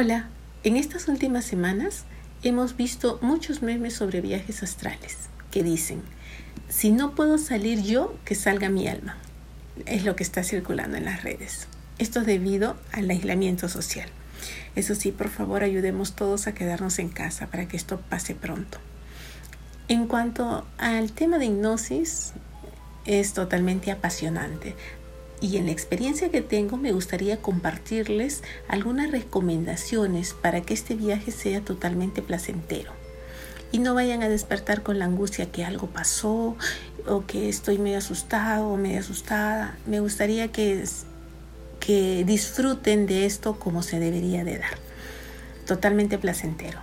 Hola, en estas últimas semanas hemos visto muchos memes sobre viajes astrales que dicen, si no puedo salir yo, que salga mi alma. Es lo que está circulando en las redes. Esto es debido al aislamiento social. Eso sí, por favor, ayudemos todos a quedarnos en casa para que esto pase pronto. En cuanto al tema de hipnosis, es totalmente apasionante y en la experiencia que tengo me gustaría compartirles algunas recomendaciones para que este viaje sea totalmente placentero y no vayan a despertar con la angustia que algo pasó o que estoy medio asustado o medio asustada. Me gustaría que, que disfruten de esto como se debería de dar. Totalmente placentero.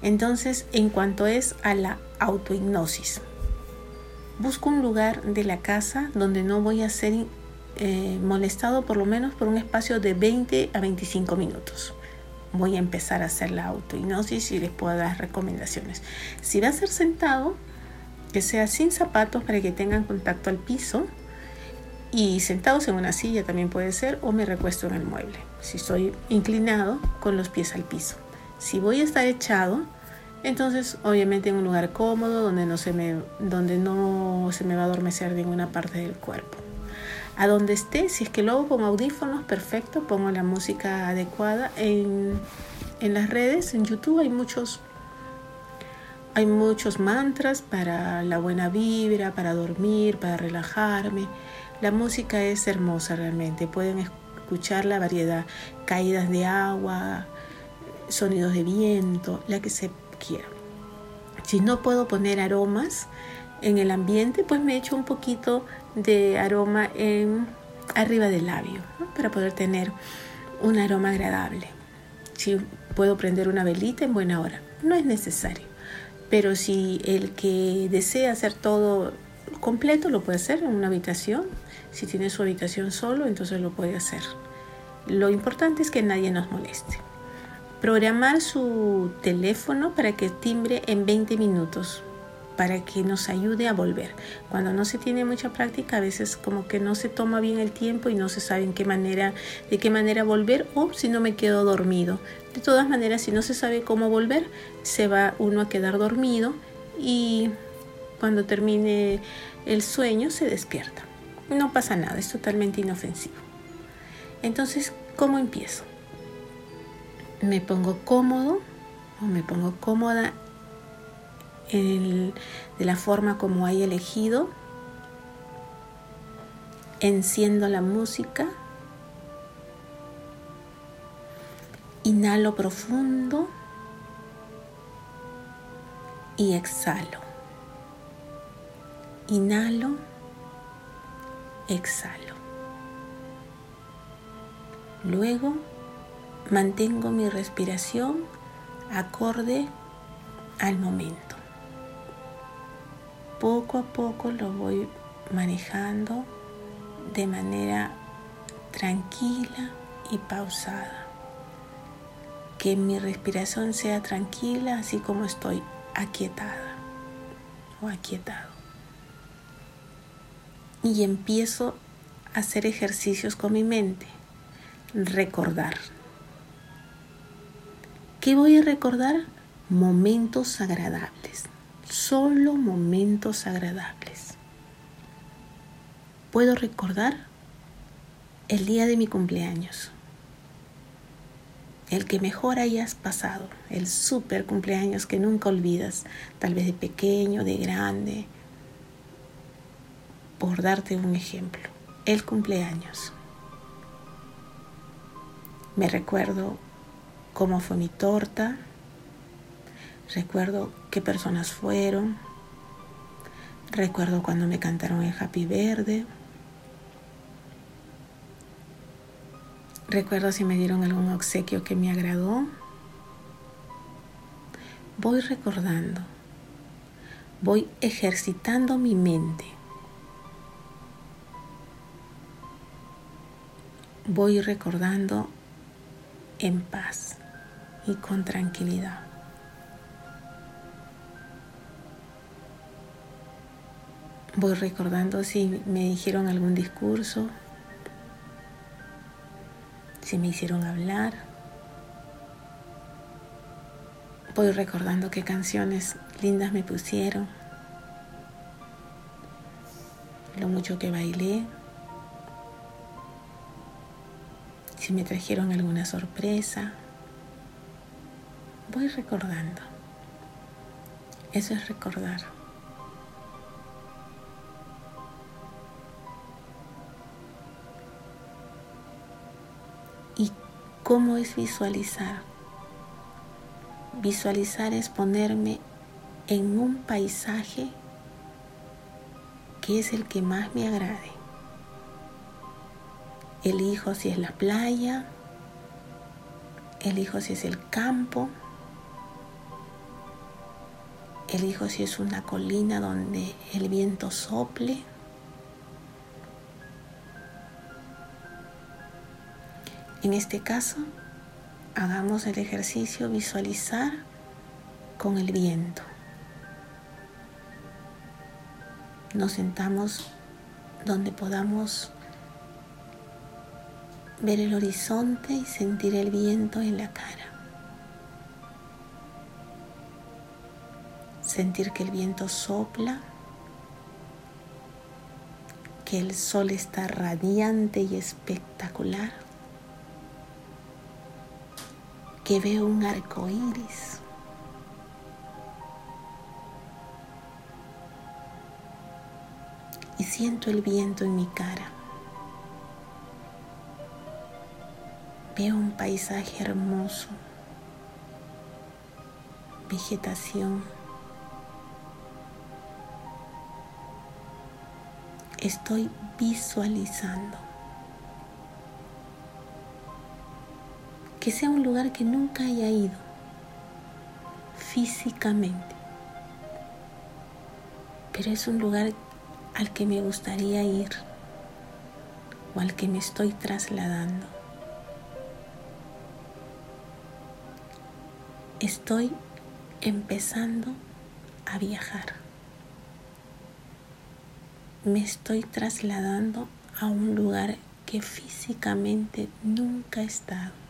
Entonces, en cuanto es a la autohipnosis, busco un lugar de la casa donde no voy a ser eh, molestado por lo menos por un espacio de 20 a 25 minutos. Voy a empezar a hacer la autohipnosis y les puedo dar recomendaciones. Si va a ser sentado, que sea sin zapatos para que tengan contacto al piso y sentados en una silla también puede ser o me recuesto en el mueble. Si estoy inclinado, con los pies al piso. Si voy a estar echado, entonces obviamente en un lugar cómodo donde no se me, donde no se me va a adormecer ninguna parte del cuerpo a donde esté, si es que lo hago con audífonos, perfecto, pongo la música adecuada. En, en las redes, en YouTube hay muchos, hay muchos mantras para la buena vibra, para dormir, para relajarme. La música es hermosa realmente, pueden escuchar la variedad, caídas de agua, sonidos de viento, la que se quiera. Si no puedo poner aromas, en el ambiente, pues me echo un poquito de aroma en arriba del labio para poder tener un aroma agradable. Si puedo prender una velita en buena hora, no es necesario. Pero si el que desea hacer todo completo lo puede hacer en una habitación. Si tiene su habitación solo, entonces lo puede hacer. Lo importante es que nadie nos moleste. Programar su teléfono para que timbre en 20 minutos para que nos ayude a volver. Cuando no se tiene mucha práctica, a veces como que no se toma bien el tiempo y no se sabe en qué manera, de qué manera volver o si no me quedo dormido. De todas maneras, si no se sabe cómo volver, se va uno a quedar dormido y cuando termine el sueño se despierta. No pasa nada, es totalmente inofensivo. Entonces, ¿cómo empiezo? Me pongo cómodo o me pongo cómoda de la forma como hay elegido. Enciendo la música. Inhalo profundo y exhalo. Inhalo, exhalo. Luego mantengo mi respiración acorde al momento poco a poco lo voy manejando de manera tranquila y pausada. Que mi respiración sea tranquila así como estoy aquietada o aquietado. Y empiezo a hacer ejercicios con mi mente. Recordar. ¿Qué voy a recordar? Momentos agradables solo momentos agradables. Puedo recordar el día de mi cumpleaños, el que mejor hayas pasado, el super cumpleaños que nunca olvidas, tal vez de pequeño, de grande, por darte un ejemplo, el cumpleaños. Me recuerdo cómo fue mi torta, Recuerdo qué personas fueron. Recuerdo cuando me cantaron el Happy Verde. Recuerdo si me dieron algún obsequio que me agradó. Voy recordando. Voy ejercitando mi mente. Voy recordando en paz y con tranquilidad. Voy recordando si me dijeron algún discurso, si me hicieron hablar. Voy recordando qué canciones lindas me pusieron, lo mucho que bailé, si me trajeron alguna sorpresa. Voy recordando. Eso es recordar. Cómo es visualizar? Visualizar es ponerme en un paisaje que es el que más me agrade. Elijo si es la playa, elijo si es el campo, elijo si es una colina donde el viento sople. En este caso, hagamos el ejercicio visualizar con el viento. Nos sentamos donde podamos ver el horizonte y sentir el viento en la cara. Sentir que el viento sopla, que el sol está radiante y espectacular veo un arco iris. Y siento el viento en mi cara. Veo un paisaje hermoso, vegetación. Estoy visualizando. Que sea un lugar que nunca haya ido físicamente, pero es un lugar al que me gustaría ir o al que me estoy trasladando. Estoy empezando a viajar. Me estoy trasladando a un lugar que físicamente nunca he estado.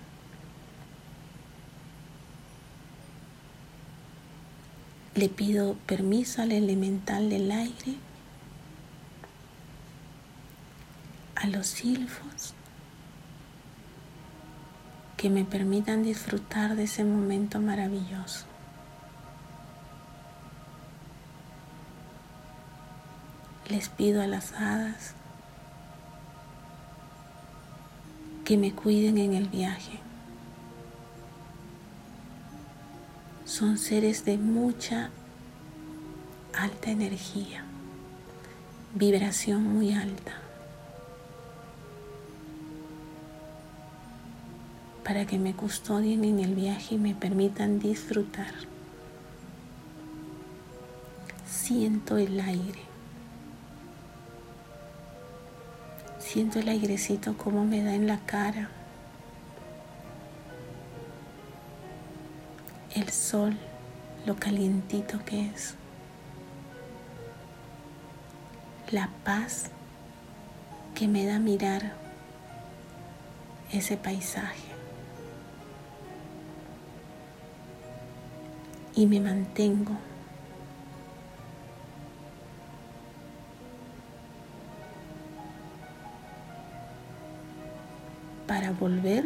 Le pido permiso al elemental del aire, a los silfos, que me permitan disfrutar de ese momento maravilloso. Les pido a las hadas que me cuiden en el viaje. Son seres de mucha alta energía, vibración muy alta, para que me custodien en el viaje y me permitan disfrutar. Siento el aire. Siento el airecito como me da en la cara. El sol, lo calientito que es, la paz que me da mirar ese paisaje. Y me mantengo para volver,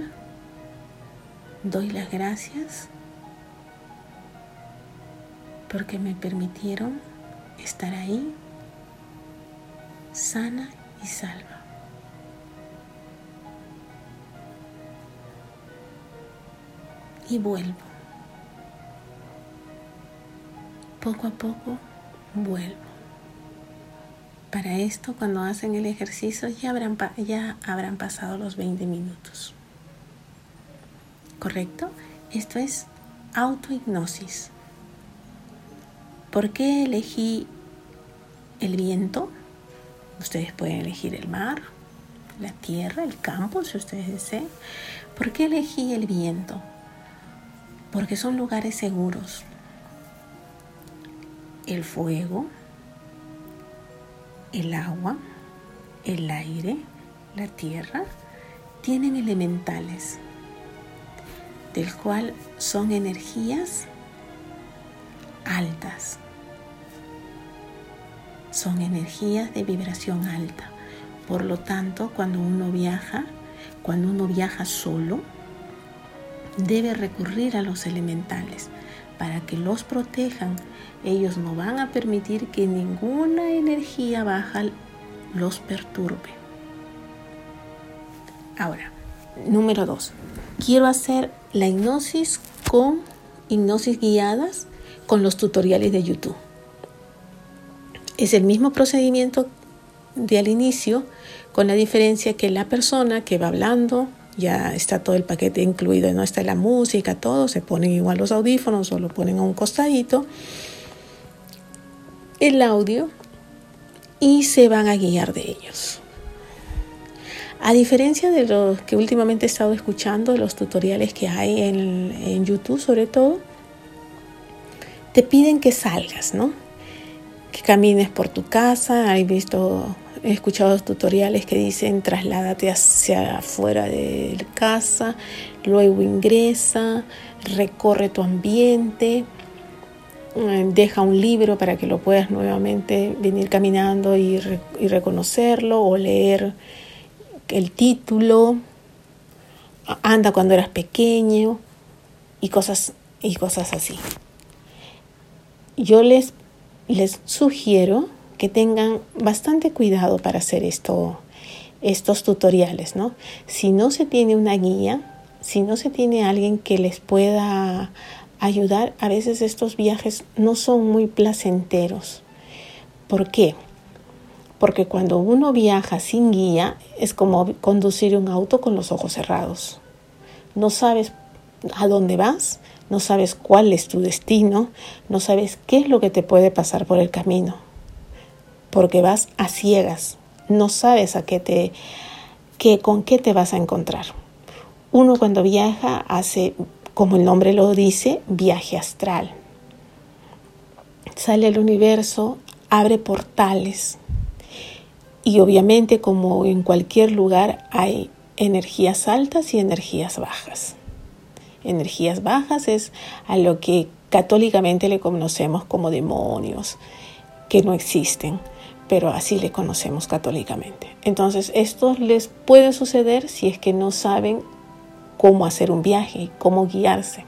doy las gracias porque me permitieron estar ahí sana y salva. Y vuelvo. Poco a poco vuelvo. Para esto, cuando hacen el ejercicio, ya habrán, ya habrán pasado los 20 minutos. ¿Correcto? Esto es autohipnosis. ¿Por qué elegí el viento? Ustedes pueden elegir el mar, la tierra, el campo, si ustedes desean. ¿Por qué elegí el viento? Porque son lugares seguros. El fuego, el agua, el aire, la tierra, tienen elementales, del cual son energías altas. Son energías de vibración alta. Por lo tanto, cuando uno viaja, cuando uno viaja solo, debe recurrir a los elementales para que los protejan. Ellos no van a permitir que ninguna energía baja los perturbe. Ahora, número dos. Quiero hacer la hipnosis con hipnosis guiadas con los tutoriales de YouTube. Es el mismo procedimiento de al inicio, con la diferencia que la persona que va hablando, ya está todo el paquete incluido, no está la música, todo, se ponen igual los audífonos o lo ponen a un costadito, el audio y se van a guiar de ellos. A diferencia de los que últimamente he estado escuchando, los tutoriales que hay en, en YouTube sobre todo, te piden que salgas, ¿no? Camines por tu casa. He visto, he escuchado tutoriales que dicen trasládate hacia afuera de casa, luego ingresa, recorre tu ambiente, eh, deja un libro para que lo puedas nuevamente venir caminando y, y reconocerlo o leer el título, anda cuando eras pequeño y cosas, y cosas así yo les, les sugiero que tengan bastante cuidado para hacer esto, estos tutoriales, ¿no? Si no se tiene una guía, si no se tiene alguien que les pueda ayudar, a veces estos viajes no son muy placenteros. ¿Por qué? Porque cuando uno viaja sin guía es como conducir un auto con los ojos cerrados. No sabes a dónde vas, no sabes cuál es tu destino, no sabes qué es lo que te puede pasar por el camino, porque vas a ciegas, no sabes a qué te, qué, con qué te vas a encontrar. Uno cuando viaja hace, como el nombre lo dice, viaje astral. Sale al universo, abre portales y obviamente como en cualquier lugar hay energías altas y energías bajas energías bajas es a lo que católicamente le conocemos como demonios, que no existen, pero así le conocemos católicamente. Entonces, esto les puede suceder si es que no saben cómo hacer un viaje, cómo guiarse.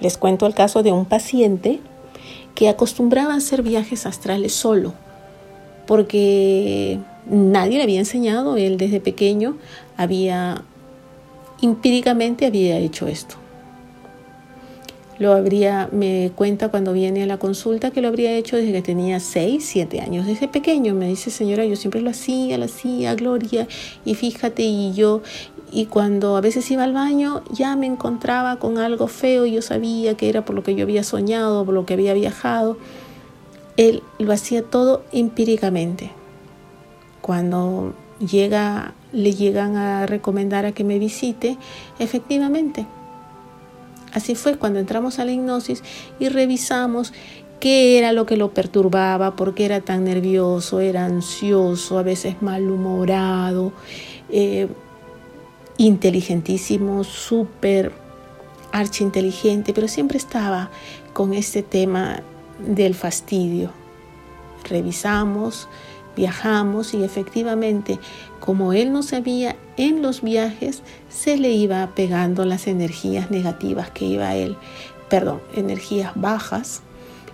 Les cuento el caso de un paciente que acostumbraba a hacer viajes astrales solo, porque nadie le había enseñado, él desde pequeño había empíricamente había hecho esto lo habría, me cuenta cuando viene a la consulta que lo habría hecho desde que tenía 6, 7 años, desde pequeño. Me dice, señora, yo siempre lo hacía, lo hacía, Gloria, y fíjate, y yo, y cuando a veces iba al baño, ya me encontraba con algo feo, y yo sabía que era por lo que yo había soñado, por lo que había viajado. Él lo hacía todo empíricamente. Cuando llega, le llegan a recomendar a que me visite, efectivamente, Así fue cuando entramos a la hipnosis y revisamos qué era lo que lo perturbaba, por qué era tan nervioso, era ansioso, a veces malhumorado, eh, inteligentísimo, súper archi-inteligente, pero siempre estaba con este tema del fastidio. Revisamos, viajamos y efectivamente, como él no sabía en los viajes, se le iba pegando las energías negativas que iba él, perdón, energías bajas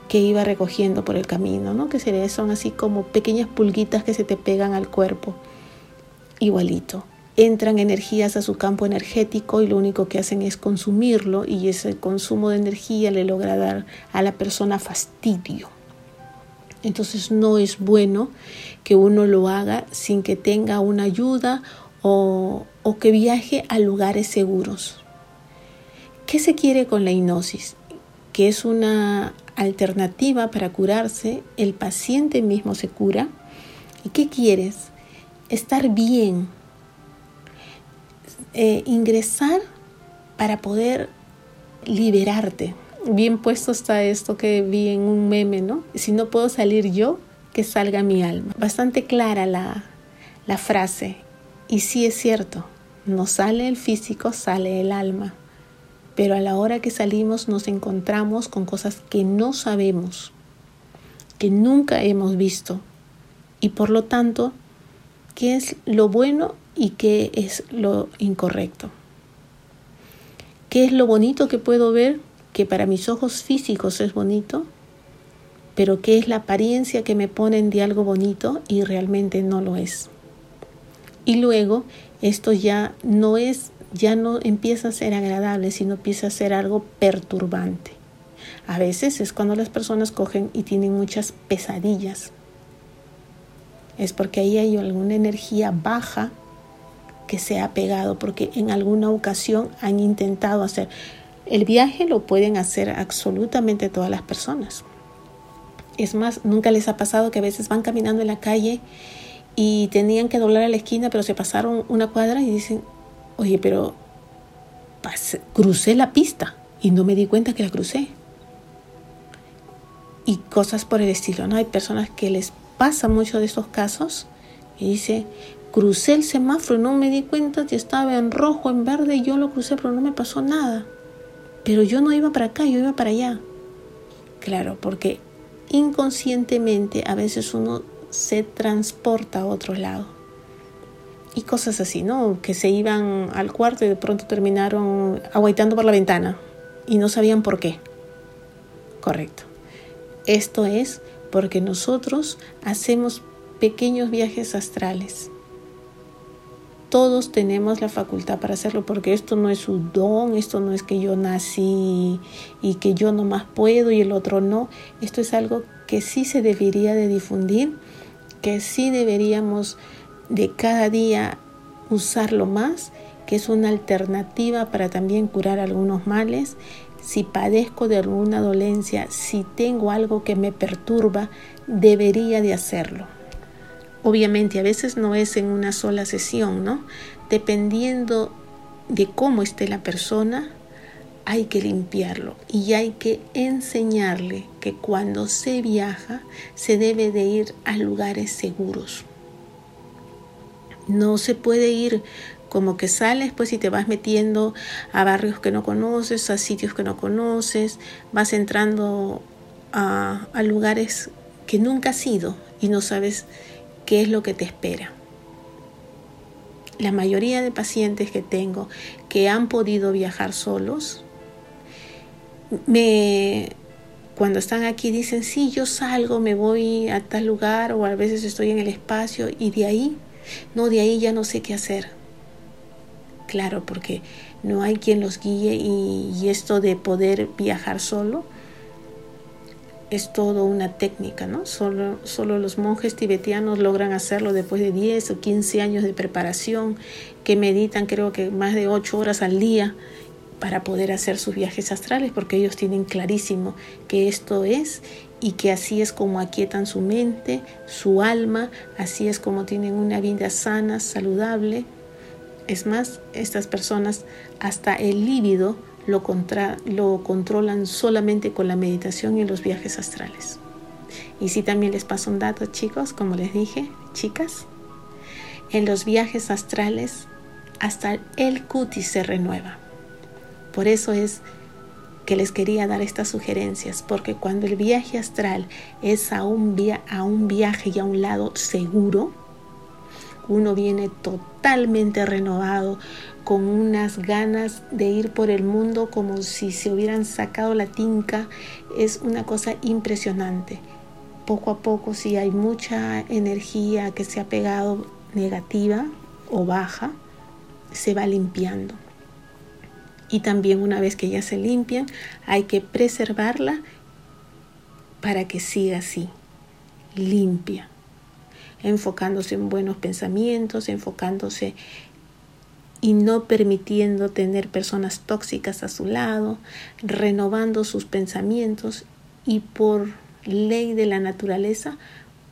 que iba recogiendo por el camino, ¿no? Que son así como pequeñas pulguitas que se te pegan al cuerpo. Igualito. Entran energías a su campo energético y lo único que hacen es consumirlo y ese consumo de energía le logra dar a la persona fastidio. Entonces no es bueno que uno lo haga sin que tenga una ayuda o, que viaje a lugares seguros. ¿Qué se quiere con la hipnosis? Que es una alternativa para curarse, el paciente mismo se cura. ¿Y qué quieres? Estar bien, eh, ingresar para poder liberarte, bien puesto está esto que vi en un meme, ¿no? Si no puedo salir yo, que salga mi alma. Bastante clara la, frase. Y sí es cierto, no sale el físico, sale el alma. pero a la hora que salimos nos encontramos con cosas que no sabemos, que nunca hemos visto y por lo tanto, ¿qué es lo bueno y qué es lo incorrecto? ¿Qué es lo bonito que puedo ver que para mis ojos físicos es bonito? Pero ¿qué es la apariencia que me ponen de algo bonito y realmente no lo es? Y luego esto ya no es ya no empieza a ser agradable, sino empieza a ser algo perturbante. A veces es cuando las personas cogen y tienen muchas pesadillas. Es porque ahí hay alguna energía baja que se ha pegado, porque en alguna ocasión han intentado hacer. El viaje lo pueden hacer absolutamente todas las personas. Es más, nunca les ha pasado que a veces van caminando en la calle y tenían que doblar a la esquina, pero se pasaron una cuadra y dicen, oye, pero crucé la pista y no me di cuenta que la crucé. Y cosas por el estilo, ¿no? Hay personas que les pasa mucho de estos casos y dice, crucé el semáforo y no me di cuenta que estaba en rojo, en verde, y yo lo crucé, pero no me pasó nada. Pero yo no iba para acá, yo iba para allá. Claro, porque inconscientemente a veces uno se transporta a otro lado y cosas así, ¿no? Que se iban al cuarto y de pronto terminaron aguaitando por la ventana y no sabían por qué. Correcto. Esto es porque nosotros hacemos pequeños viajes astrales. Todos tenemos la facultad para hacerlo porque esto no es un don, esto no es que yo nací y que yo no más puedo y el otro no. Esto es algo que sí se debería de difundir, que sí deberíamos de cada día usarlo más, que es una alternativa para también curar algunos males. Si padezco de alguna dolencia, si tengo algo que me perturba, debería de hacerlo. Obviamente a veces no es en una sola sesión, ¿no? Dependiendo de cómo esté la persona, hay que limpiarlo y hay que enseñarle que cuando se viaja se debe de ir a lugares seguros. No se puede ir como que sales pues y te vas metiendo a barrios que no conoces, a sitios que no conoces, vas entrando a, a lugares que nunca has ido y no sabes qué es lo que te espera. La mayoría de pacientes que tengo que han podido viajar solos, me, cuando están aquí dicen, sí, yo salgo, me voy a tal lugar o a veces estoy en el espacio y de ahí no, de ahí ya no sé qué hacer. Claro, porque no hay quien los guíe y, esto de poder viajar solo es todo una técnica, ¿no? Solo, solo los monjes tibetianos logran hacerlo después de 10 o 15 años de preparación, que meditan creo que más de 8 horas al día para poder hacer sus viajes astrales, porque ellos tienen clarísimo que esto es y que así es como aquietan su mente, su alma, así es como tienen una vida sana, saludable. Es más, estas personas hasta el líbido lo, lo controlan solamente con la meditación y los viajes astrales. Y si también les paso un dato, chicos, como les dije, chicas, en los viajes astrales hasta el cutis se renueva. Por eso es que les quería dar estas sugerencias, porque cuando el viaje astral es a un, a un viaje y a un lado seguro, uno viene totalmente renovado, con unas ganas de ir por el mundo como si se hubieran sacado la tinca, es una cosa impresionante. Poco a poco, si hay mucha energía que se ha pegado negativa o baja, se va limpiando y también una vez que ya se limpian hay que preservarla para que siga así, limpia, enfocándose en buenos pensamientos, enfocándose y no permitiendo tener personas tóxicas a su lado, renovando sus pensamientos y por ley de la naturaleza,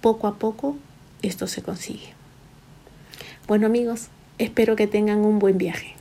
poco a poco esto se consigue. Bueno amigos, espero que tengan un buen viaje.